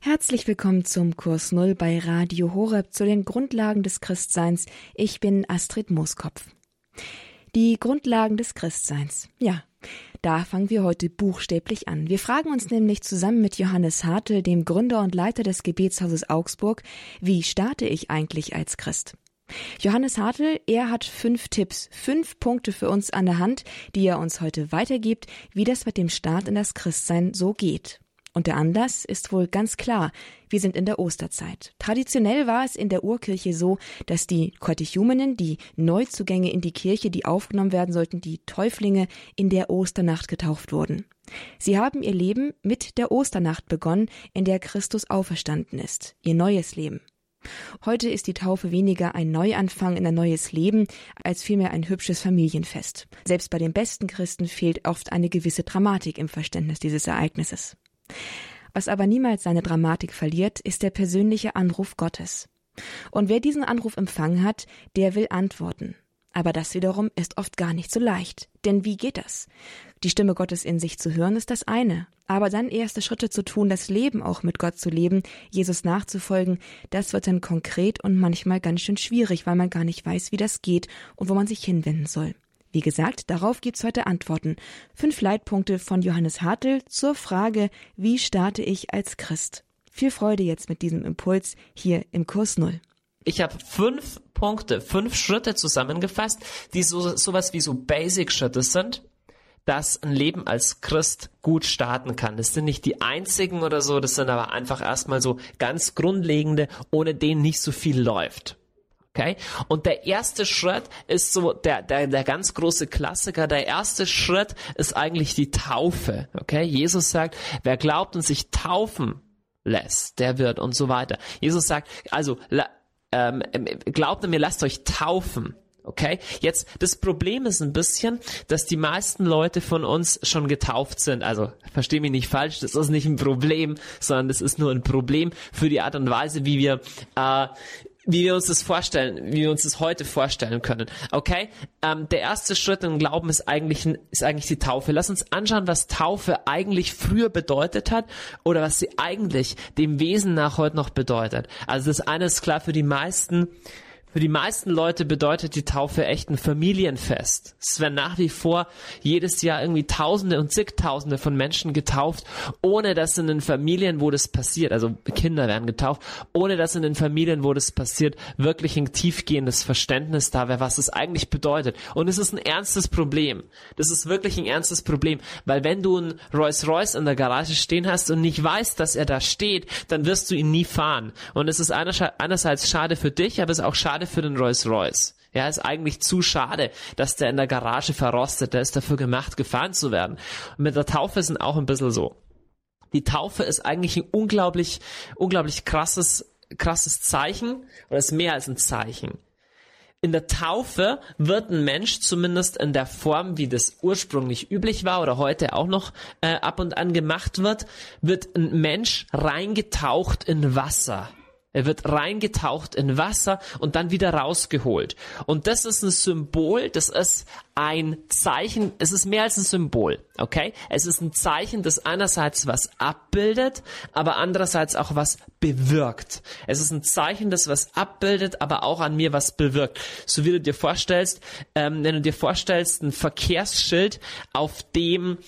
Herzlich willkommen zum Kurs Null bei Radio Horeb zu den Grundlagen des Christseins. Ich bin Astrid Mooskopf. Die Grundlagen des Christseins. Ja, da fangen wir heute buchstäblich an. Wir fragen uns nämlich zusammen mit Johannes Hartl, dem Gründer und Leiter des Gebetshauses Augsburg, wie starte ich eigentlich als Christ? Johannes Hartl, er hat fünf Tipps, fünf Punkte für uns an der Hand, die er uns heute weitergibt, wie das mit dem Start in das Christsein so geht. Und der Anlass ist wohl ganz klar. Wir sind in der Osterzeit. Traditionell war es in der Urkirche so, dass die Katechumenen, die Neuzugänge in die Kirche, die aufgenommen werden sollten, die Täuflinge, in der Osternacht getauft wurden. Sie haben ihr Leben mit der Osternacht begonnen, in der Christus auferstanden ist, ihr neues Leben. Heute ist die Taufe weniger ein Neuanfang in ein neues Leben, als vielmehr ein hübsches Familienfest. Selbst bei den besten Christen fehlt oft eine gewisse Dramatik im Verständnis dieses Ereignisses. Was aber niemals seine Dramatik verliert, ist der persönliche Anruf Gottes. Und wer diesen Anruf empfangen hat, der will antworten. Aber das wiederum ist oft gar nicht so leicht. Denn wie geht das? Die Stimme Gottes in sich zu hören ist das eine. Aber dann erste Schritte zu tun, das Leben auch mit Gott zu leben, Jesus nachzufolgen, das wird dann konkret und manchmal ganz schön schwierig, weil man gar nicht weiß, wie das geht und wo man sich hinwenden soll. Wie gesagt, darauf gibt's heute Antworten. Fünf Leitpunkte von Johannes Hartl zur Frage, wie starte ich als Christ? Viel Freude jetzt mit diesem Impuls hier im Kurs Null. Ich habe fünf Punkte, fünf Schritte zusammengefasst, die so sowas wie so Basic-Schritte sind, dass ein Leben als Christ gut starten kann. Das sind nicht die einzigen oder so, das sind aber einfach erstmal so ganz grundlegende, ohne denen nicht so viel läuft. Okay? Und der erste Schritt ist so der, der, der ganz große Klassiker. Der erste Schritt ist eigentlich die Taufe. Okay? Jesus sagt, wer glaubt und sich taufen lässt, der wird und so weiter. Jesus sagt, also ähm, glaubt an mir, lasst euch taufen. Okay, jetzt das Problem ist ein bisschen, dass die meisten Leute von uns schon getauft sind. Also verstehe mich nicht falsch, das ist nicht ein Problem, sondern das ist nur ein Problem für die Art und Weise, wie wir äh, wie wir uns das vorstellen, wie wir uns das heute vorstellen können. Okay, ähm, der erste Schritt im Glauben ist eigentlich ist eigentlich die Taufe. Lass uns anschauen, was Taufe eigentlich früher bedeutet hat oder was sie eigentlich dem Wesen nach heute noch bedeutet. Also das eine ist klar für die meisten für die meisten Leute bedeutet die Taufe echt ein Familienfest. Es werden nach wie vor jedes Jahr irgendwie Tausende und zigtausende von Menschen getauft, ohne dass in den Familien, wo das passiert, also Kinder werden getauft, ohne dass in den Familien, wo das passiert, wirklich ein tiefgehendes Verständnis da wäre, was es eigentlich bedeutet. Und es ist ein ernstes Problem. Das ist wirklich ein ernstes Problem, weil wenn du einen Rolls Royce in der Garage stehen hast und nicht weißt, dass er da steht, dann wirst du ihn nie fahren. Und es ist einerseits schade für dich, aber es ist auch schade schade für den Rolls Royce. Ja, ist eigentlich zu schade, dass der in der Garage verrostet. Der ist dafür gemacht, gefahren zu werden. Und mit der Taufe sind auch ein bisschen so. Die Taufe ist eigentlich ein unglaublich, unglaublich krasses, krasses Zeichen oder ist mehr als ein Zeichen. In der Taufe wird ein Mensch zumindest in der Form, wie das ursprünglich üblich war oder heute auch noch äh, ab und an gemacht wird, wird ein Mensch reingetaucht in Wasser. Er wird reingetaucht in Wasser und dann wieder rausgeholt. Und das ist ein Symbol, das ist ein Zeichen, es ist mehr als ein Symbol, okay? Es ist ein Zeichen, das einerseits was abbildet, aber andererseits auch was bewirkt. Es ist ein Zeichen, das was abbildet, aber auch an mir was bewirkt. So wie du dir vorstellst, ähm, wenn du dir vorstellst, ein Verkehrsschild, auf dem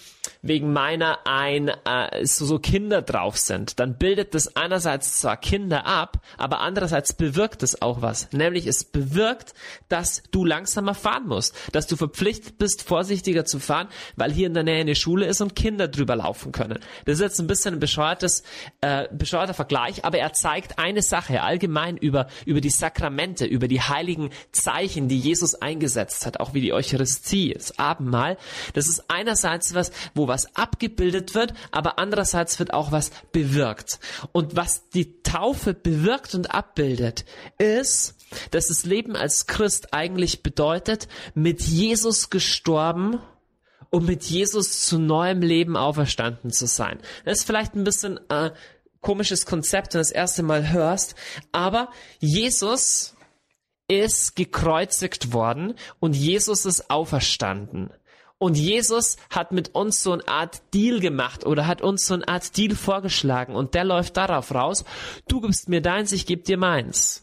wegen meiner ein äh, so, so Kinder drauf sind, dann bildet das einerseits zwar Kinder ab, aber andererseits bewirkt es auch was. Nämlich es bewirkt, dass du langsamer fahren musst, dass du verpflichtet bist, vorsichtiger zu fahren, weil hier in der Nähe eine Schule ist und Kinder drüber laufen können. Das ist jetzt ein bisschen ein bescheuertes, äh, bescheuerter Vergleich, aber er zeigt eine Sache allgemein über, über die Sakramente, über die heiligen Zeichen, die Jesus eingesetzt hat, auch wie die Eucharistie, das Abendmahl. Das ist einerseits was, wo was abgebildet wird, aber andererseits wird auch was bewirkt. Und was die Taufe bewirkt und abbildet, ist, dass das Leben als Christ eigentlich bedeutet, mit Jesus gestorben um mit Jesus zu neuem Leben auferstanden zu sein. Das ist vielleicht ein bisschen äh, komisches Konzept, wenn du das erste Mal hörst, aber Jesus ist gekreuzigt worden und Jesus ist auferstanden. Und Jesus hat mit uns so eine Art Deal gemacht oder hat uns so eine Art Deal vorgeschlagen und der läuft darauf raus, du gibst mir deins, ich geb dir meins.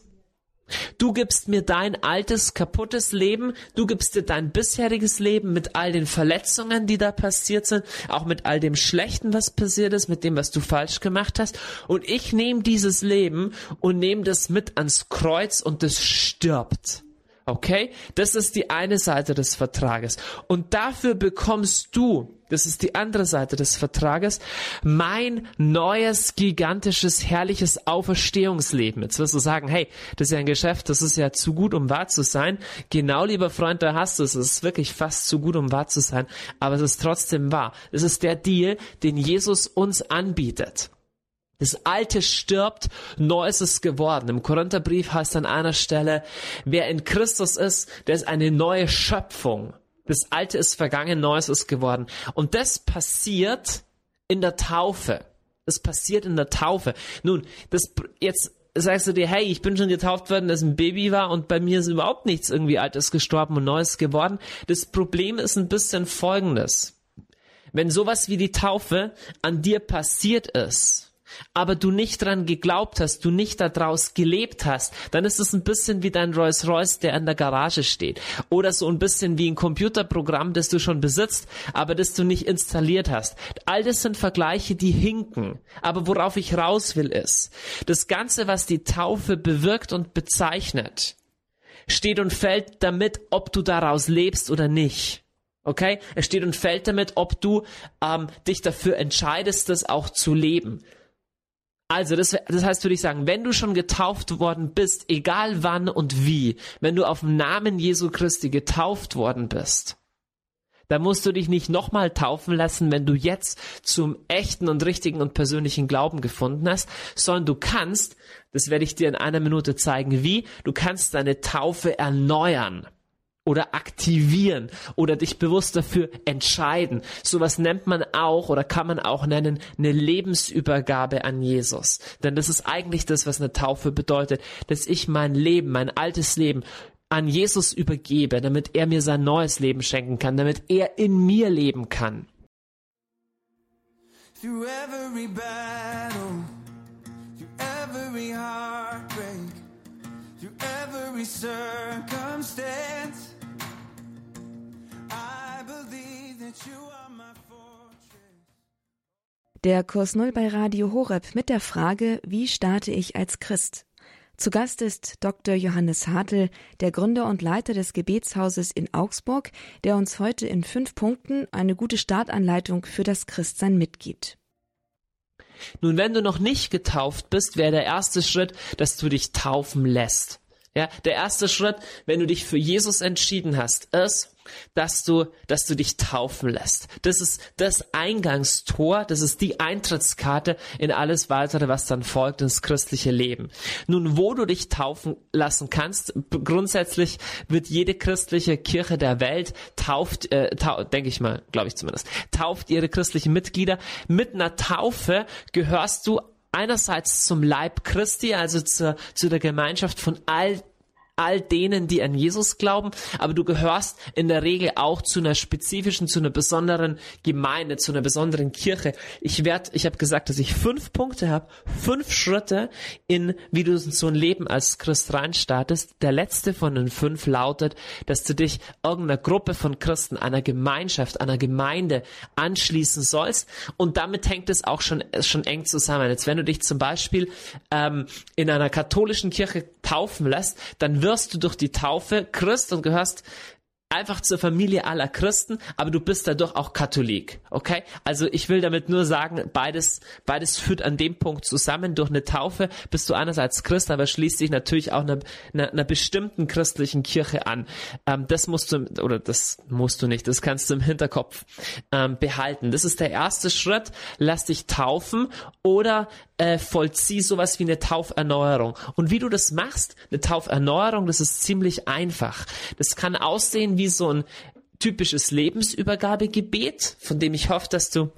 Du gibst mir dein altes, kaputtes Leben, du gibst dir dein bisheriges Leben mit all den Verletzungen, die da passiert sind, auch mit all dem Schlechten, was passiert ist, mit dem, was du falsch gemacht hast. Und ich nehme dieses Leben und nehme das mit ans Kreuz und das stirbt. Okay? Das ist die eine Seite des Vertrages. Und dafür bekommst du, das ist die andere Seite des Vertrages, mein neues, gigantisches, herrliches Auferstehungsleben. Jetzt wirst du sagen, hey, das ist ja ein Geschäft, das ist ja zu gut, um wahr zu sein. Genau, lieber Freund, da hast du es. Es ist wirklich fast zu gut, um wahr zu sein. Aber es ist trotzdem wahr. Es ist der Deal, den Jesus uns anbietet. Das Alte stirbt, Neues ist geworden. Im Korintherbrief heißt an einer Stelle, wer in Christus ist, der ist eine neue Schöpfung. Das Alte ist vergangen, Neues ist geworden. Und das passiert in der Taufe. Das passiert in der Taufe. Nun, das, jetzt sagst du dir, hey, ich bin schon getauft worden, dass ein Baby war und bei mir ist überhaupt nichts irgendwie Altes gestorben und Neues geworden. Das Problem ist ein bisschen folgendes. Wenn sowas wie die Taufe an dir passiert ist, aber du nicht dran geglaubt hast, du nicht daraus gelebt hast, dann ist es ein bisschen wie dein Rolls Royce, der in der Garage steht. Oder so ein bisschen wie ein Computerprogramm, das du schon besitzt, aber das du nicht installiert hast. All das sind Vergleiche, die hinken. Aber worauf ich raus will ist, das Ganze, was die Taufe bewirkt und bezeichnet, steht und fällt damit, ob du daraus lebst oder nicht. Okay? Es steht und fällt damit, ob du ähm, dich dafür entscheidest, das auch zu leben. Also, das, das heißt, würde ich sagen, wenn du schon getauft worden bist, egal wann und wie, wenn du auf dem Namen Jesu Christi getauft worden bist, dann musst du dich nicht nochmal taufen lassen, wenn du jetzt zum echten und richtigen und persönlichen Glauben gefunden hast, sondern du kannst, das werde ich dir in einer Minute zeigen, wie, du kannst deine Taufe erneuern oder aktivieren oder dich bewusst dafür entscheiden. Sowas nennt man auch oder kann man auch nennen eine Lebensübergabe an Jesus. Denn das ist eigentlich das, was eine Taufe bedeutet, dass ich mein Leben, mein altes Leben an Jesus übergebe, damit er mir sein neues Leben schenken kann, damit er in mir leben kann. Through every battle, through every heartbreak, through every circumstance der Kurs Null bei Radio Horeb mit der Frage, wie starte ich als Christ? Zu Gast ist Dr. Johannes Hartl, der Gründer und Leiter des Gebetshauses in Augsburg, der uns heute in fünf Punkten eine gute Startanleitung für das Christsein mitgibt. Nun, wenn du noch nicht getauft bist, wäre der erste Schritt, dass du dich taufen lässt. Ja, der erste Schritt, wenn du dich für Jesus entschieden hast, ist, dass du, dass du dich taufen lässt. Das ist das Eingangstor, das ist die Eintrittskarte in alles weitere, was dann folgt ins christliche Leben. Nun, wo du dich taufen lassen kannst, grundsätzlich wird jede christliche Kirche der Welt tauft, äh, tau, denke ich mal, glaube ich zumindest, tauft ihre christlichen Mitglieder. Mit einer Taufe gehörst du einerseits zum Leib Christi, also zur, zu der Gemeinschaft von all all denen, die an Jesus glauben, aber du gehörst in der Regel auch zu einer spezifischen, zu einer besonderen Gemeinde, zu einer besonderen Kirche. Ich werde, ich habe gesagt, dass ich fünf Punkte habe, fünf Schritte in, wie du so ein Leben als Christ reinstartest. Der letzte von den fünf lautet, dass du dich irgendeiner Gruppe von Christen, einer Gemeinschaft, einer Gemeinde anschließen sollst. Und damit hängt es auch schon, schon eng zusammen. Jetzt, wenn du dich zum Beispiel ähm, in einer katholischen Kirche taufen lässt, dann wirst du durch die Taufe Christ und gehörst einfach zur Familie aller Christen, aber du bist dadurch auch Katholik, okay? Also ich will damit nur sagen, beides, beides führt an dem Punkt zusammen. Durch eine Taufe bist du einerseits Christ, aber schließt dich natürlich auch einer, einer, einer bestimmten christlichen Kirche an. Ähm, das musst du, oder das musst du nicht, das kannst du im Hinterkopf ähm, behalten. Das ist der erste Schritt. Lass dich taufen oder äh, vollzieh sowas wie eine Tauferneuerung. Und wie du das machst, eine Tauferneuerung, das ist ziemlich einfach. Das kann aussehen wie so ein typisches Lebensübergabegebet, von dem ich hoffe, dass du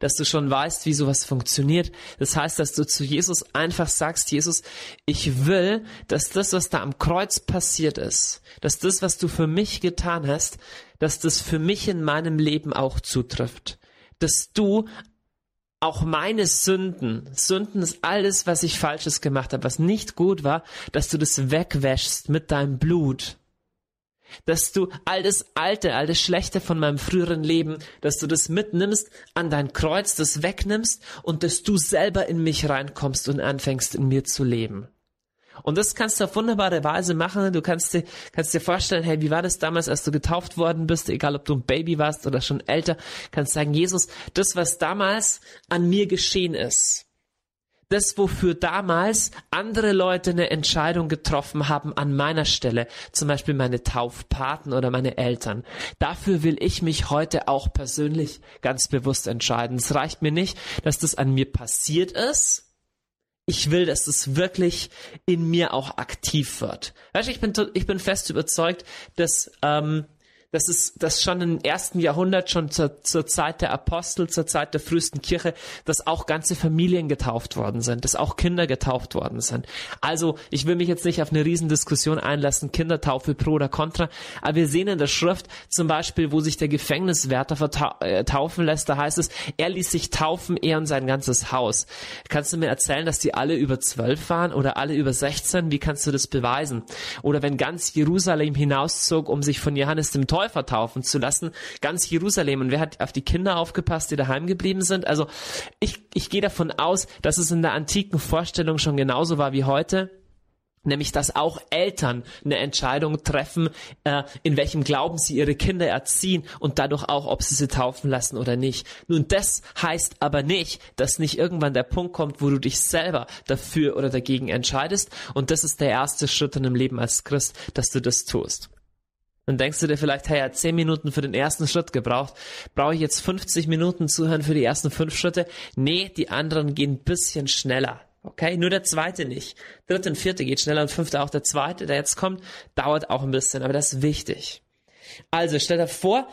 dass du schon weißt, wie sowas funktioniert. Das heißt, dass du zu Jesus einfach sagst, Jesus, ich will, dass das, was da am Kreuz passiert ist, dass das, was du für mich getan hast, dass das für mich in meinem Leben auch zutrifft. Dass du auch meine Sünden, Sünden ist alles, was ich Falsches gemacht habe, was nicht gut war, dass du das wegwäschst mit deinem Blut. Dass du all das Alte, all das Schlechte von meinem früheren Leben, dass du das mitnimmst an dein Kreuz, das wegnimmst und dass du selber in mich reinkommst und anfängst in mir zu leben. Und das kannst du auf wunderbare Weise machen. Du kannst dir, kannst dir vorstellen, hey, wie war das damals, als du getauft worden bist, egal ob du ein Baby warst oder schon älter, kannst sagen, Jesus, das, was damals an mir geschehen ist, das, wofür damals andere Leute eine Entscheidung getroffen haben an meiner Stelle, zum Beispiel meine Taufpaten oder meine Eltern, dafür will ich mich heute auch persönlich ganz bewusst entscheiden. Es reicht mir nicht, dass das an mir passiert ist, ich will, dass es wirklich in mir auch aktiv wird. Weißt du, ich bin, ich bin fest überzeugt, dass ähm, das ist das schon im ersten Jahrhundert, schon zur, zur Zeit der Apostel, zur Zeit der frühesten Kirche, dass auch ganze Familien getauft worden sind, dass auch Kinder getauft worden sind. Also ich will mich jetzt nicht auf eine Riesendiskussion einlassen, Kindertaufe pro oder contra, aber wir sehen in der Schrift zum Beispiel, wo sich der Gefängniswärter äh, taufen lässt, da heißt es, er ließ sich taufen, er und sein ganzes Haus. Kannst du mir erzählen, dass die alle über zwölf waren oder alle über 16? Wie kannst du das beweisen? Oder wenn ganz Jerusalem hinauszog, um sich von Johannes dem Täufer Täufer taufen zu lassen. Ganz Jerusalem. Und wer hat auf die Kinder aufgepasst, die daheim geblieben sind? Also ich, ich gehe davon aus, dass es in der antiken Vorstellung schon genauso war wie heute. Nämlich, dass auch Eltern eine Entscheidung treffen, äh, in welchem Glauben sie ihre Kinder erziehen und dadurch auch, ob sie sie taufen lassen oder nicht. Nun, das heißt aber nicht, dass nicht irgendwann der Punkt kommt, wo du dich selber dafür oder dagegen entscheidest. Und das ist der erste Schritt in dem Leben als Christ, dass du das tust. Dann denkst du dir vielleicht, hey, er hat 10 Minuten für den ersten Schritt gebraucht. Brauche ich jetzt 50 Minuten zuhören für die ersten fünf Schritte? Nee, die anderen gehen ein bisschen schneller. Okay, nur der zweite nicht. Dritte und vierte geht schneller und fünfte auch. Der zweite, der jetzt kommt, dauert auch ein bisschen, aber das ist wichtig. Also stell dir vor,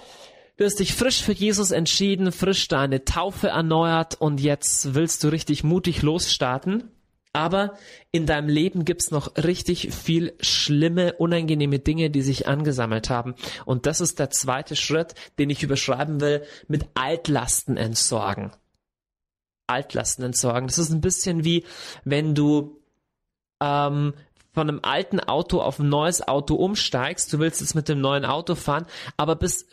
du hast dich frisch für Jesus entschieden, frisch deine Taufe erneuert und jetzt willst du richtig mutig losstarten. Aber in deinem Leben gibt's noch richtig viel schlimme, unangenehme Dinge, die sich angesammelt haben. Und das ist der zweite Schritt, den ich überschreiben will, mit Altlasten entsorgen. Altlasten entsorgen. Das ist ein bisschen wie, wenn du ähm, von einem alten Auto auf ein neues Auto umsteigst, du willst jetzt mit dem neuen Auto fahren, aber bist,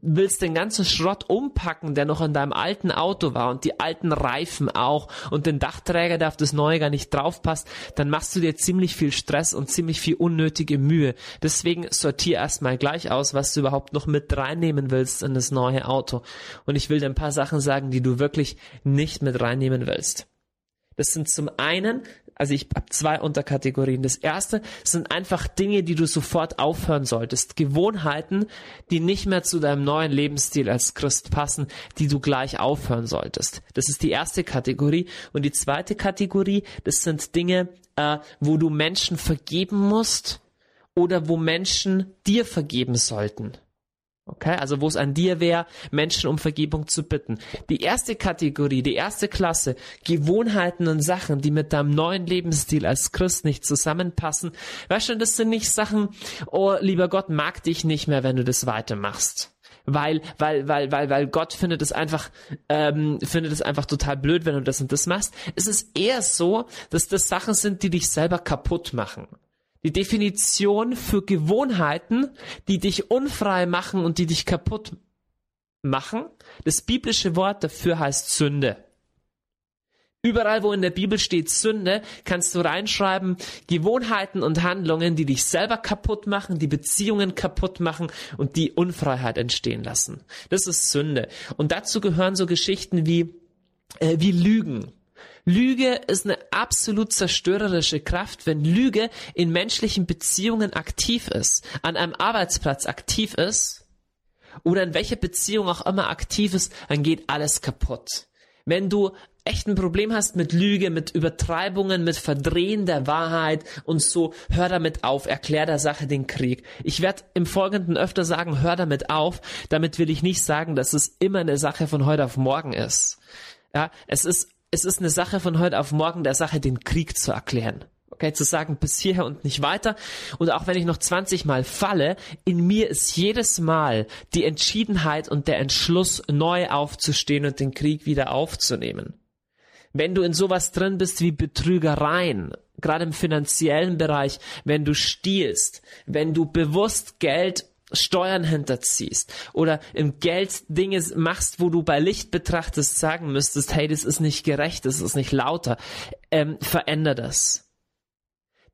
willst den ganzen Schrott umpacken, der noch in deinem alten Auto war und die alten Reifen auch und den Dachträger, der auf das neue gar nicht draufpasst, dann machst du dir ziemlich viel Stress und ziemlich viel unnötige Mühe. Deswegen sortier erstmal gleich aus, was du überhaupt noch mit reinnehmen willst in das neue Auto. Und ich will dir ein paar Sachen sagen, die du wirklich nicht mit reinnehmen willst. Das sind zum einen also ich habe zwei Unterkategorien. Das erste sind einfach Dinge, die du sofort aufhören solltest. Gewohnheiten, die nicht mehr zu deinem neuen Lebensstil als Christ passen, die du gleich aufhören solltest. Das ist die erste Kategorie. Und die zweite Kategorie, das sind Dinge, äh, wo du Menschen vergeben musst oder wo Menschen dir vergeben sollten. Okay, also wo es an dir wäre, Menschen um Vergebung zu bitten. Die erste Kategorie, die erste Klasse, Gewohnheiten und Sachen, die mit deinem neuen Lebensstil als Christ nicht zusammenpassen. Weißt du, das sind nicht Sachen, oh, lieber Gott mag dich nicht mehr, wenn du das weitermachst weil weil weil weil weil Gott findet es einfach ähm, findet es einfach total blöd, wenn du das und das machst. Es ist eher so, dass das Sachen sind, die dich selber kaputt machen. Die Definition für Gewohnheiten, die dich unfrei machen und die dich kaputt machen. Das biblische Wort dafür heißt Sünde. Überall, wo in der Bibel steht Sünde, kannst du reinschreiben Gewohnheiten und Handlungen, die dich selber kaputt machen, die Beziehungen kaputt machen und die Unfreiheit entstehen lassen. Das ist Sünde. Und dazu gehören so Geschichten wie, äh, wie Lügen. Lüge ist eine absolut zerstörerische Kraft. Wenn Lüge in menschlichen Beziehungen aktiv ist, an einem Arbeitsplatz aktiv ist oder in welcher Beziehung auch immer aktiv ist, dann geht alles kaputt. Wenn du echt ein Problem hast mit Lüge, mit Übertreibungen, mit Verdrehen der Wahrheit und so, hör damit auf, erklär der Sache den Krieg. Ich werde im Folgenden öfter sagen, hör damit auf. Damit will ich nicht sagen, dass es immer eine Sache von heute auf morgen ist. Ja, es ist, es ist eine Sache von heute auf morgen, der Sache den Krieg zu erklären. Okay, zu sagen, bis hierher und nicht weiter. Und auch wenn ich noch 20 Mal falle, in mir ist jedes Mal die Entschiedenheit und der Entschluss, neu aufzustehen und den Krieg wieder aufzunehmen. Wenn du in sowas drin bist wie Betrügereien, gerade im finanziellen Bereich, wenn du stiehlst, wenn du bewusst Geld Steuern hinterziehst oder im Geld Dinge machst, wo du bei Licht betrachtest sagen müsstest, hey, das ist nicht gerecht, das ist nicht lauter, ähm, veränder das.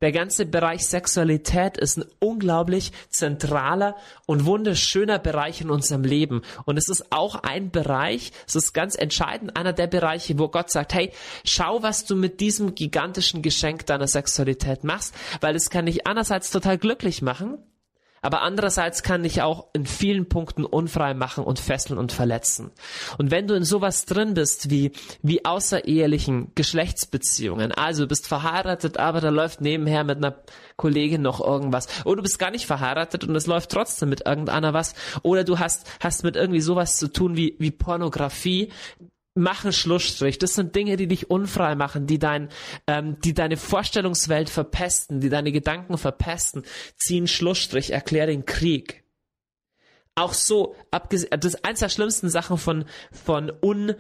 Der ganze Bereich Sexualität ist ein unglaublich zentraler und wunderschöner Bereich in unserem Leben. Und es ist auch ein Bereich, es ist ganz entscheidend, einer der Bereiche, wo Gott sagt, hey, schau, was du mit diesem gigantischen Geschenk deiner Sexualität machst, weil es kann dich einerseits total glücklich machen, aber andererseits kann dich auch in vielen Punkten unfrei machen und fesseln und verletzen. Und wenn du in sowas drin bist wie, wie außerehelichen Geschlechtsbeziehungen, also du bist verheiratet, aber da läuft nebenher mit einer Kollegin noch irgendwas, oder du bist gar nicht verheiratet und es läuft trotzdem mit irgendeiner was, oder du hast, hast mit irgendwie sowas zu tun wie, wie Pornografie, machen Schlussstrich. Das sind Dinge, die dich unfrei machen, die dein, ähm, die deine Vorstellungswelt verpesten, die deine Gedanken verpesten. Ziehen Schlussstrich, erklär den Krieg. Auch so, abgesehen, das ist eins der schlimmsten Sachen von, von un,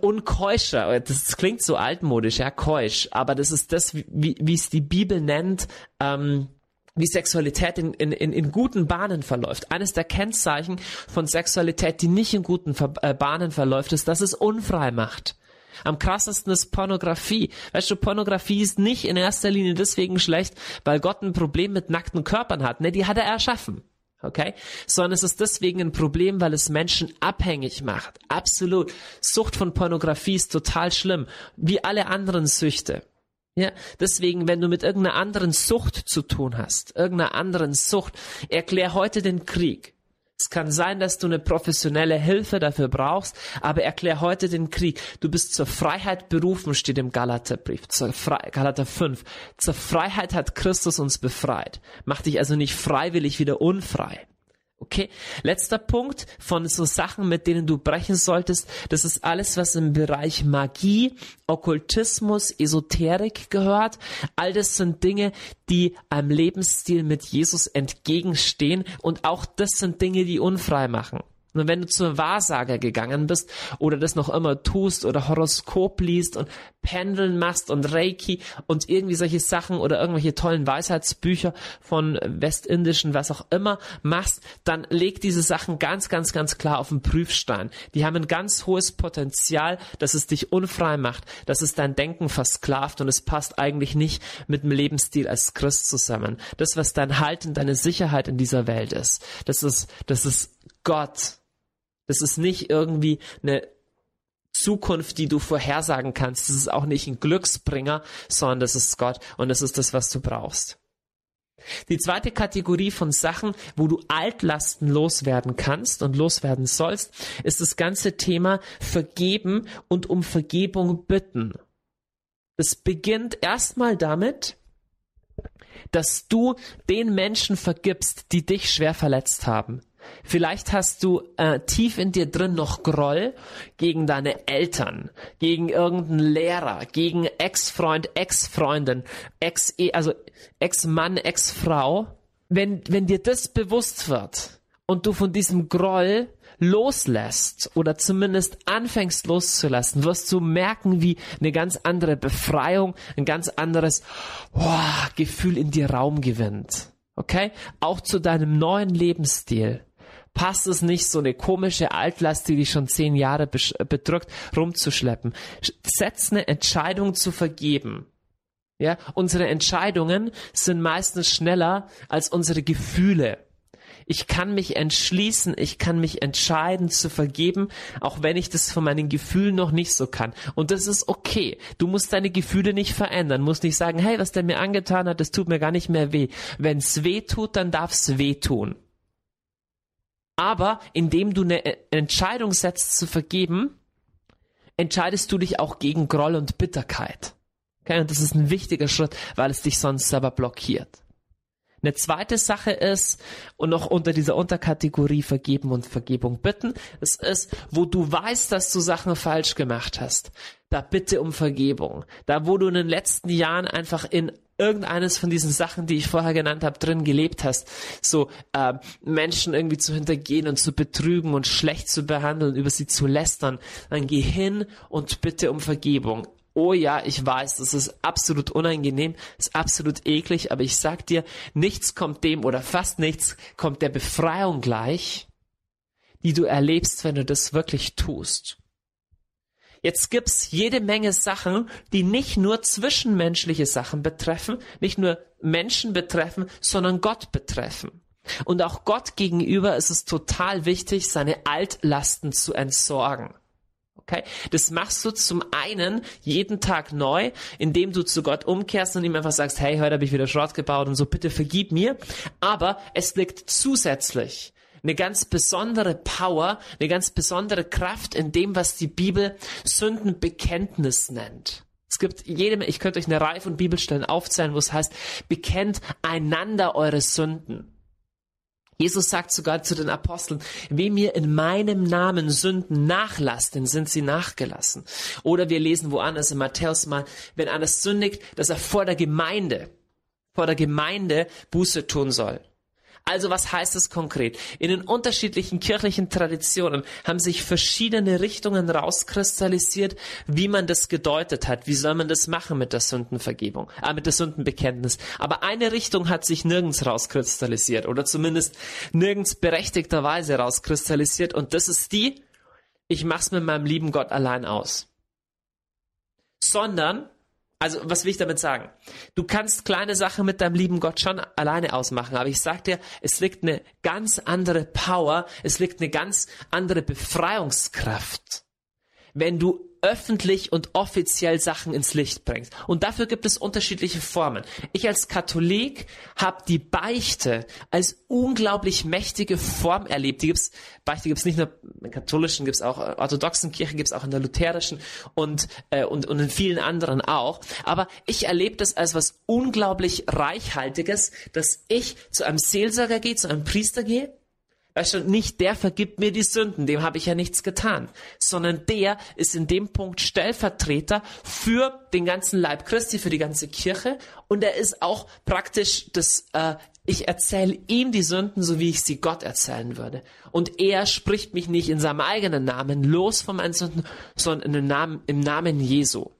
unkeuscher, das klingt so altmodisch, ja, keusch, aber das ist das, wie, wie es die Bibel nennt, ähm, wie Sexualität in, in, in, in guten Bahnen verläuft. Eines der Kennzeichen von Sexualität, die nicht in guten Ver äh, Bahnen verläuft, ist, dass es unfrei macht. Am krassesten ist Pornografie. Weißt du, Pornografie ist nicht in erster Linie deswegen schlecht, weil Gott ein Problem mit nackten Körpern hat. Ne, die hat er erschaffen. Okay? Sondern es ist deswegen ein Problem, weil es Menschen abhängig macht. Absolut. Sucht von Pornografie ist total schlimm. Wie alle anderen Süchte. Ja, deswegen, wenn du mit irgendeiner anderen Sucht zu tun hast, irgendeiner anderen Sucht, erklär heute den Krieg. Es kann sein, dass du eine professionelle Hilfe dafür brauchst, aber erklär heute den Krieg. Du bist zur Freiheit berufen, steht im Galaterbrief, zur Fre Galater 5. Zur Freiheit hat Christus uns befreit. Mach dich also nicht freiwillig wieder unfrei. Okay, letzter Punkt von so Sachen, mit denen du brechen solltest, das ist alles, was im Bereich Magie, Okkultismus, Esoterik gehört. All das sind Dinge, die einem Lebensstil mit Jesus entgegenstehen und auch das sind Dinge, die unfrei machen. Und wenn du zur Wahrsager gegangen bist oder das noch immer tust oder Horoskop liest und Pendeln machst und Reiki und irgendwie solche Sachen oder irgendwelche tollen Weisheitsbücher von westindischen, was auch immer machst, dann leg diese Sachen ganz, ganz, ganz klar auf den Prüfstein. Die haben ein ganz hohes Potenzial, dass es dich unfrei macht, dass es dein Denken versklavt und es passt eigentlich nicht mit dem Lebensstil als Christ zusammen. Das, was dein Halt und deine Sicherheit in dieser Welt ist, das ist, das ist Gott das ist nicht irgendwie eine Zukunft, die du vorhersagen kannst. Das ist auch nicht ein Glücksbringer, sondern das ist Gott und das ist das, was du brauchst. Die zweite Kategorie von Sachen, wo du Altlasten loswerden kannst und loswerden sollst, ist das ganze Thema Vergeben und um Vergebung bitten. Es beginnt erstmal damit, dass du den Menschen vergibst, die dich schwer verletzt haben. Vielleicht hast du äh, tief in dir drin noch Groll gegen deine Eltern, gegen irgendeinen Lehrer, gegen Ex-Freund, Ex-Freundin, Ex, also Ex-Mann, Ex-Frau. Wenn, wenn dir das bewusst wird und du von diesem Groll loslässt oder zumindest anfängst loszulassen, wirst du merken, wie eine ganz andere Befreiung, ein ganz anderes oh, Gefühl in dir Raum gewinnt. Okay? Auch zu deinem neuen Lebensstil passt es nicht, so eine komische Altlast, die dich schon zehn Jahre bedrückt, rumzuschleppen. Setz eine Entscheidung zu vergeben. Ja, unsere Entscheidungen sind meistens schneller als unsere Gefühle. Ich kann mich entschließen, ich kann mich entscheiden zu vergeben, auch wenn ich das von meinen Gefühlen noch nicht so kann. Und das ist okay. Du musst deine Gefühle nicht verändern, musst nicht sagen, hey, was der mir angetan hat, das tut mir gar nicht mehr weh. Wenn es weh tut, dann darf es weh tun aber indem du eine Entscheidung setzt zu vergeben, entscheidest du dich auch gegen Groll und Bitterkeit. Okay, und das ist ein wichtiger Schritt, weil es dich sonst selber blockiert. Eine zweite Sache ist, und noch unter dieser Unterkategorie Vergeben und Vergebung bitten, es ist, wo du weißt, dass du Sachen falsch gemacht hast. Da bitte um Vergebung. Da, wo du in den letzten Jahren einfach in irgendeines von diesen Sachen, die ich vorher genannt habe, drin gelebt hast, so äh, Menschen irgendwie zu hintergehen und zu betrügen und schlecht zu behandeln, über sie zu lästern, dann geh hin und bitte um Vergebung. Oh ja, ich weiß, das ist absolut unangenehm, ist absolut eklig, aber ich sag dir, nichts kommt dem oder fast nichts kommt der Befreiung gleich, die du erlebst, wenn du das wirklich tust. Jetzt gibt's jede Menge Sachen, die nicht nur zwischenmenschliche Sachen betreffen, nicht nur Menschen betreffen, sondern Gott betreffen. Und auch Gott gegenüber ist es total wichtig, seine Altlasten zu entsorgen. Okay? Das machst du zum einen jeden Tag neu, indem du zu Gott umkehrst und ihm einfach sagst, hey, heute habe ich wieder Schrott gebaut und so, bitte vergib mir. Aber es liegt zusätzlich eine ganz besondere Power, eine ganz besondere Kraft in dem, was die Bibel Sündenbekenntnis nennt. Es gibt jede, ich könnte euch eine Reihe von Bibelstellen aufzählen, wo es heißt, bekennt einander eure Sünden. Jesus sagt sogar zu den Aposteln, wem ihr in meinem Namen Sünden nachlasst, dann sind sie nachgelassen. Oder wir lesen woanders in Matthäus mal, wenn einer sündigt, dass er vor der Gemeinde, vor der Gemeinde Buße tun soll. Also was heißt das konkret? In den unterschiedlichen kirchlichen Traditionen haben sich verschiedene Richtungen rauskristallisiert, wie man das gedeutet hat. Wie soll man das machen mit der Sündenvergebung, äh, mit der Sündenbekenntnis? Aber eine Richtung hat sich nirgends rauskristallisiert oder zumindest nirgends berechtigterweise rauskristallisiert und das ist die, ich mach's mit meinem lieben Gott allein aus. Sondern also, was will ich damit sagen? Du kannst kleine Sachen mit deinem lieben Gott schon alleine ausmachen, aber ich sag dir, es liegt eine ganz andere Power, es liegt eine ganz andere Befreiungskraft, wenn du öffentlich und offiziell Sachen ins Licht bringst. Und dafür gibt es unterschiedliche Formen. Ich als Katholik habe die Beichte als unglaublich mächtige Form erlebt. Die gibt's, Beichte gibt's nicht nur in katholischen, gibt's auch in orthodoxen Kirchen, gibt's auch in der lutherischen und, äh, und, und in vielen anderen auch. Aber ich erlebe das als was unglaublich Reichhaltiges, dass ich zu einem Seelsorger gehe, zu einem Priester gehe Weißt du, nicht der vergibt mir die Sünden, dem habe ich ja nichts getan, sondern der ist in dem Punkt Stellvertreter für den ganzen Leib Christi, für die ganze Kirche und er ist auch praktisch das, äh, ich erzähle ihm die Sünden, so wie ich sie Gott erzählen würde. Und er spricht mich nicht in seinem eigenen Namen los von meinen Sünden, sondern im Namen, im Namen Jesu.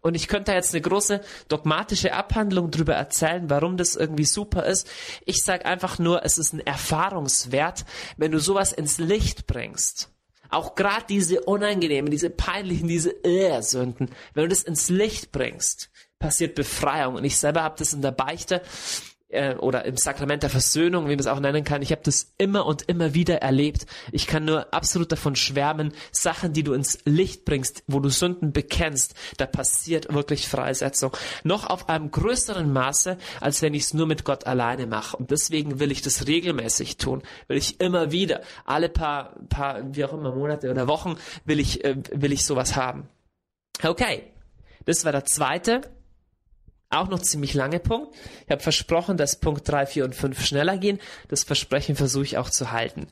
Und ich könnte jetzt eine große dogmatische Abhandlung darüber erzählen, warum das irgendwie super ist. Ich sage einfach nur, es ist ein Erfahrungswert, wenn du sowas ins Licht bringst. Auch gerade diese unangenehmen, diese peinlichen, diese Irrsünden, wenn du das ins Licht bringst, passiert Befreiung. Und ich selber habe das in der Beichte äh, oder im Sakrament der Versöhnung, wie man es auch nennen kann. Ich habe das immer und immer wieder erlebt. Ich kann nur absolut davon schwärmen, Sachen, die du ins Licht bringst, wo du Sünden bekennst, da passiert wirklich Freisetzung. Noch auf einem größeren Maße, als wenn ich es nur mit Gott alleine mache. Und deswegen will ich das regelmäßig tun. Will ich immer wieder, alle paar, paar, wie auch immer, Monate oder Wochen, will ich, äh, will ich sowas haben. Okay. Das war der zweite auch noch ziemlich lange Punkt. Ich habe versprochen, dass Punkt 3, 4 und 5 schneller gehen. Das Versprechen versuche ich auch zu halten.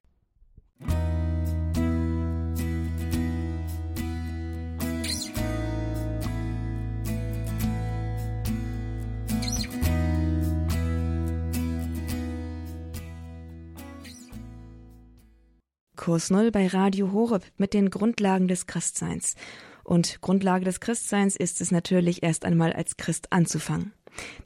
Kurs Null bei Radio Horeb mit den Grundlagen des Christseins. Und Grundlage des Christseins ist es natürlich erst einmal als Christ anzufangen.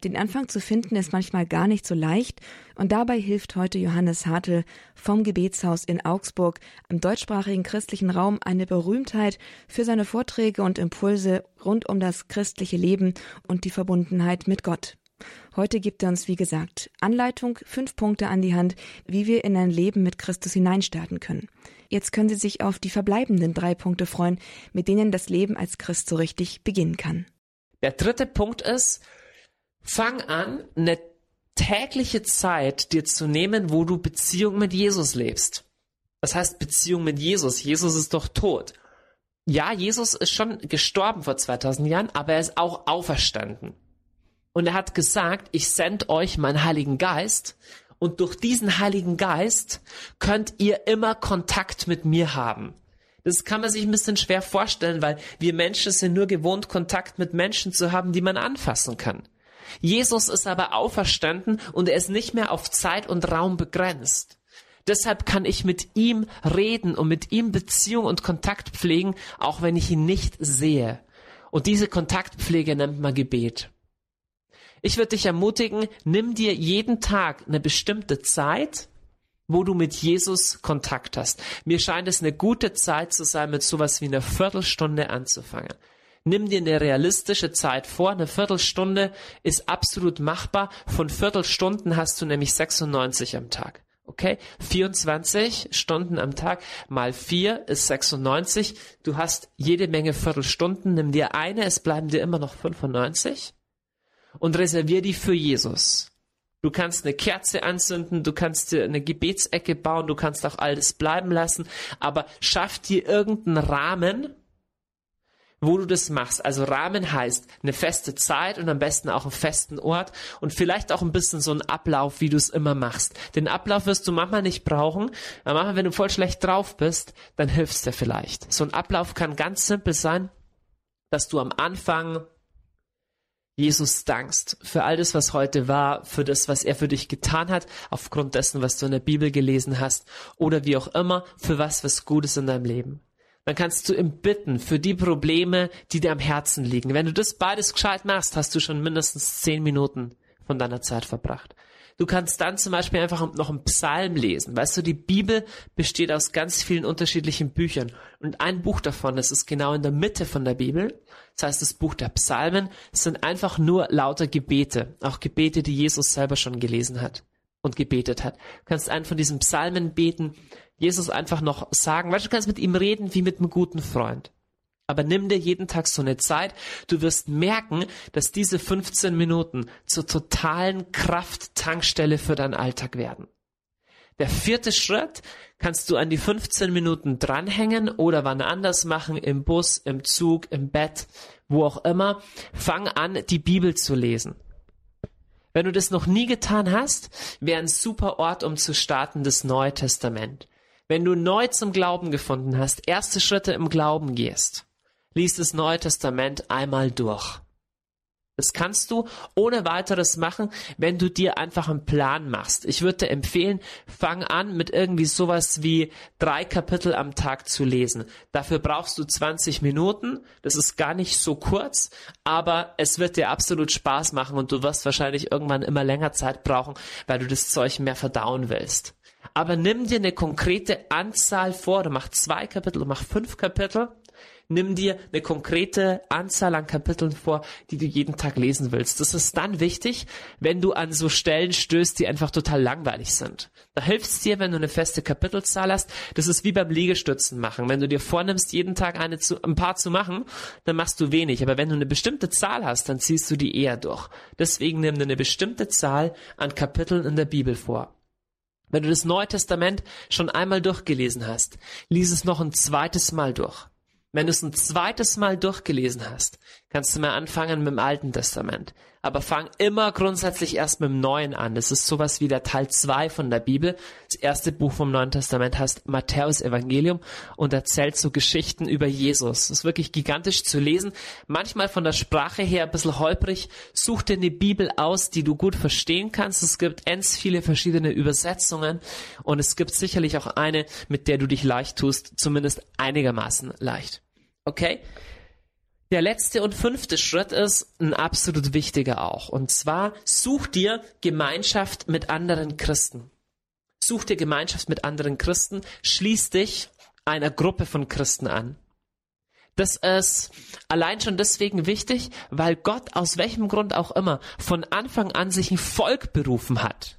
Den Anfang zu finden ist manchmal gar nicht so leicht und dabei hilft heute Johannes Hartl vom Gebetshaus in Augsburg im deutschsprachigen christlichen Raum eine Berühmtheit für seine Vorträge und Impulse rund um das christliche Leben und die Verbundenheit mit Gott. Heute gibt er uns, wie gesagt, Anleitung, fünf Punkte an die Hand, wie wir in ein Leben mit Christus hineinstarten können. Jetzt können Sie sich auf die verbleibenden drei Punkte freuen, mit denen das Leben als Christ so richtig beginnen kann. Der dritte Punkt ist, fang an, eine tägliche Zeit dir zu nehmen, wo du Beziehung mit Jesus lebst. Das heißt Beziehung mit Jesus. Jesus ist doch tot. ja, Jesus ist schon gestorben vor 2000 Jahren, aber er ist auch auferstanden. Und er hat gesagt, ich sende euch meinen Heiligen Geist und durch diesen Heiligen Geist könnt ihr immer Kontakt mit mir haben. Das kann man sich ein bisschen schwer vorstellen, weil wir Menschen sind nur gewohnt, Kontakt mit Menschen zu haben, die man anfassen kann. Jesus ist aber auferstanden und er ist nicht mehr auf Zeit und Raum begrenzt. Deshalb kann ich mit ihm reden und mit ihm Beziehung und Kontakt pflegen, auch wenn ich ihn nicht sehe. Und diese Kontaktpflege nennt man Gebet. Ich würde dich ermutigen, nimm dir jeden Tag eine bestimmte Zeit, wo du mit Jesus Kontakt hast. Mir scheint es eine gute Zeit zu sein, mit sowas wie einer Viertelstunde anzufangen. Nimm dir eine realistische Zeit vor. Eine Viertelstunde ist absolut machbar. Von Viertelstunden hast du nämlich 96 am Tag. Okay? 24 Stunden am Tag mal 4 ist 96. Du hast jede Menge Viertelstunden. Nimm dir eine, es bleiben dir immer noch 95. Und reservier die für Jesus. Du kannst eine Kerze anzünden, du kannst dir eine Gebetsecke bauen, du kannst auch alles bleiben lassen, aber schaff dir irgendeinen Rahmen, wo du das machst. Also Rahmen heißt eine feste Zeit und am besten auch einen festen Ort und vielleicht auch ein bisschen so ein Ablauf, wie du es immer machst. Den Ablauf wirst du manchmal nicht brauchen, aber manchmal, wenn du voll schlecht drauf bist, dann hilfst dir vielleicht. So ein Ablauf kann ganz simpel sein, dass du am Anfang Jesus dankst für all das, was heute war, für das, was er für dich getan hat, aufgrund dessen, was du in der Bibel gelesen hast oder wie auch immer, für was, was Gutes in deinem Leben dann kannst du ihm bitten für die Probleme, die dir am Herzen liegen. Wenn du das beides gescheit machst, hast du schon mindestens zehn Minuten von deiner Zeit verbracht. Du kannst dann zum Beispiel einfach noch einen Psalm lesen. Weißt du, die Bibel besteht aus ganz vielen unterschiedlichen Büchern. Und ein Buch davon, das ist genau in der Mitte von der Bibel. Das heißt, das Buch der Psalmen sind einfach nur lauter Gebete. Auch Gebete, die Jesus selber schon gelesen hat und gebetet hat. Du kannst einen von diesen Psalmen beten Jesus einfach noch sagen, weißt du, kannst mit ihm reden wie mit einem guten Freund. Aber nimm dir jeden Tag so eine Zeit. Du wirst merken, dass diese 15 Minuten zur totalen Krafttankstelle für deinen Alltag werden. Der vierte Schritt kannst du an die 15 Minuten dranhängen oder wann anders machen, im Bus, im Zug, im Bett, wo auch immer. Fang an, die Bibel zu lesen. Wenn du das noch nie getan hast, wäre ein super Ort, um zu starten, das Neue Testament. Wenn du neu zum Glauben gefunden hast, erste Schritte im Glauben gehst, liest das Neue Testament einmal durch. Das kannst du ohne weiteres machen, wenn du dir einfach einen Plan machst. Ich würde dir empfehlen, fang an mit irgendwie sowas wie drei Kapitel am Tag zu lesen. Dafür brauchst du 20 Minuten. Das ist gar nicht so kurz, aber es wird dir absolut Spaß machen und du wirst wahrscheinlich irgendwann immer länger Zeit brauchen, weil du das Zeug mehr verdauen willst aber nimm dir eine konkrete Anzahl vor, oder mach zwei Kapitel, mach fünf Kapitel, nimm dir eine konkrete Anzahl an Kapiteln vor, die du jeden Tag lesen willst. Das ist dann wichtig, wenn du an so Stellen stößt, die einfach total langweilig sind. Da hilft es dir, wenn du eine feste Kapitelzahl hast. Das ist wie beim Liegestützen machen. Wenn du dir vornimmst, jeden Tag eine zu, ein paar zu machen, dann machst du wenig. Aber wenn du eine bestimmte Zahl hast, dann ziehst du die eher durch. Deswegen nimm dir eine bestimmte Zahl an Kapiteln in der Bibel vor. Wenn du das Neue Testament schon einmal durchgelesen hast, lies es noch ein zweites Mal durch. Wenn du es ein zweites Mal durchgelesen hast, kannst du mal anfangen mit dem Alten Testament. Aber fang immer grundsätzlich erst mit dem Neuen an. Das ist sowas wie der Teil 2 von der Bibel. Das erste Buch vom Neuen Testament heißt Matthäus Evangelium und erzählt so Geschichten über Jesus. Das ist wirklich gigantisch zu lesen. Manchmal von der Sprache her ein bisschen holprig. Such dir eine Bibel aus, die du gut verstehen kannst. Es gibt ganz viele verschiedene Übersetzungen und es gibt sicherlich auch eine, mit der du dich leicht tust, zumindest einigermaßen leicht. Okay? Der letzte und fünfte Schritt ist ein absolut wichtiger auch. Und zwar such dir Gemeinschaft mit anderen Christen. Such dir Gemeinschaft mit anderen Christen. Schließ dich einer Gruppe von Christen an. Das ist allein schon deswegen wichtig, weil Gott aus welchem Grund auch immer von Anfang an sich ein Volk berufen hat.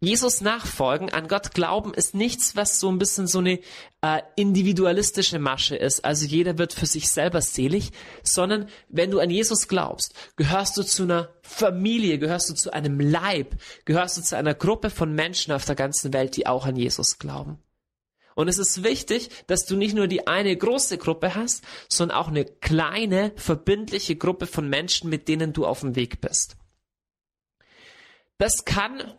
Jesus nachfolgen, an Gott glauben, ist nichts, was so ein bisschen so eine äh, individualistische Masche ist. Also jeder wird für sich selber selig, sondern wenn du an Jesus glaubst, gehörst du zu einer Familie, gehörst du zu einem Leib, gehörst du zu einer Gruppe von Menschen auf der ganzen Welt, die auch an Jesus glauben. Und es ist wichtig, dass du nicht nur die eine große Gruppe hast, sondern auch eine kleine, verbindliche Gruppe von Menschen, mit denen du auf dem Weg bist. Das kann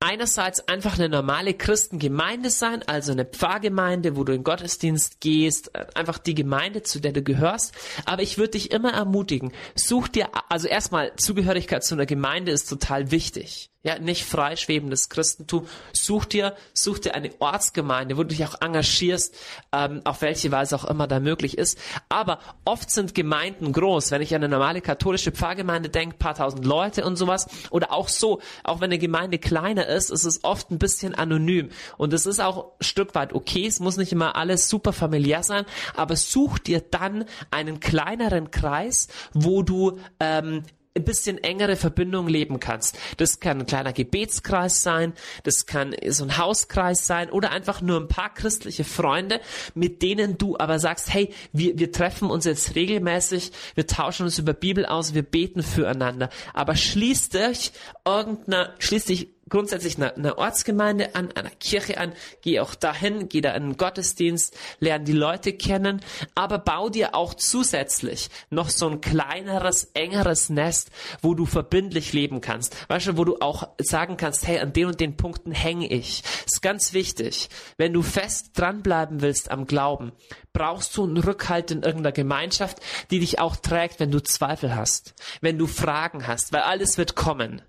einerseits einfach eine normale Christengemeinde sein, also eine Pfarrgemeinde, wo du in Gottesdienst gehst, äh, einfach die Gemeinde, zu der du gehörst. Aber ich würde dich immer ermutigen, such dir, also erstmal Zugehörigkeit zu einer Gemeinde ist total wichtig ja, nicht freischwebendes Christentum. Such dir, such dir eine Ortsgemeinde, wo du dich auch engagierst, ähm, auf welche Weise auch immer da möglich ist. Aber oft sind Gemeinden groß. Wenn ich an eine normale katholische Pfarrgemeinde denke, paar tausend Leute und sowas. Oder auch so, auch wenn eine Gemeinde kleiner ist, ist es oft ein bisschen anonym. Und es ist auch ein Stück weit okay. Es muss nicht immer alles super familiär sein. Aber such dir dann einen kleineren Kreis, wo du ähm, ein bisschen engere Verbindung leben kannst. Das kann ein kleiner Gebetskreis sein, das kann so ein Hauskreis sein oder einfach nur ein paar christliche Freunde, mit denen du aber sagst, hey, wir, wir treffen uns jetzt regelmäßig, wir tauschen uns über Bibel aus, wir beten füreinander. Aber schließ dich irgendeiner, schließ dich grundsätzlich eine, eine Ortsgemeinde an, einer Kirche an, geh auch dahin, geh da in einen Gottesdienst, lerne die Leute kennen, aber bau dir auch zusätzlich noch so ein kleineres, engeres Nest, wo du verbindlich leben kannst. Weißt du, wo du auch sagen kannst, hey, an den und den Punkten hänge ich. Ist ganz wichtig. Wenn du fest dranbleiben willst am Glauben, brauchst du einen Rückhalt in irgendeiner Gemeinschaft, die dich auch trägt, wenn du Zweifel hast, wenn du Fragen hast, weil alles wird kommen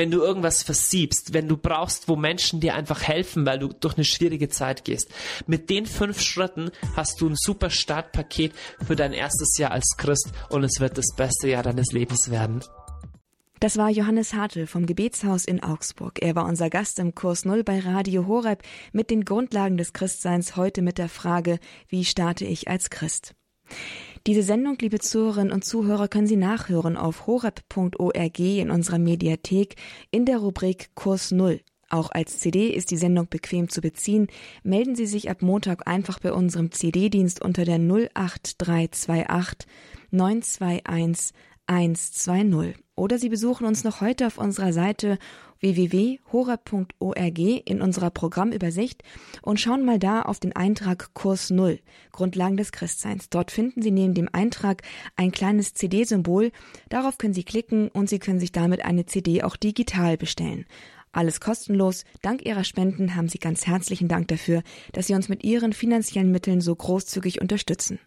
wenn du irgendwas versiebst, wenn du brauchst, wo Menschen dir einfach helfen, weil du durch eine schwierige Zeit gehst. Mit den fünf Schritten hast du ein super Startpaket für dein erstes Jahr als Christ und es wird das beste Jahr deines Lebens werden. Das war Johannes Hartl vom Gebetshaus in Augsburg. Er war unser Gast im Kurs Null bei Radio Horeb mit den Grundlagen des Christseins heute mit der Frage, wie starte ich als Christ? Diese Sendung, liebe Zuhörerinnen und Zuhörer, können Sie nachhören auf horeb.org in unserer Mediathek in der Rubrik Kurs Null. Auch als CD ist die Sendung bequem zu beziehen. Melden Sie sich ab Montag einfach bei unserem CD-Dienst unter der 08328 921 120. Oder Sie besuchen uns noch heute auf unserer Seite www.hora.org in unserer Programmübersicht und schauen mal da auf den Eintrag Kurs Null, Grundlagen des Christseins. Dort finden Sie neben dem Eintrag ein kleines CD-Symbol. Darauf können Sie klicken und Sie können sich damit eine CD auch digital bestellen. Alles kostenlos. Dank Ihrer Spenden haben Sie ganz herzlichen Dank dafür, dass Sie uns mit Ihren finanziellen Mitteln so großzügig unterstützen.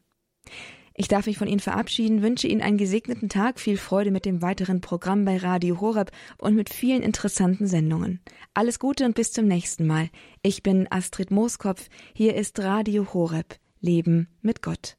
Ich darf mich von Ihnen verabschieden, wünsche Ihnen einen gesegneten Tag, viel Freude mit dem weiteren Programm bei Radio Horeb und mit vielen interessanten Sendungen. Alles Gute und bis zum nächsten Mal. Ich bin Astrid Mooskopf. Hier ist Radio Horeb. Leben mit Gott.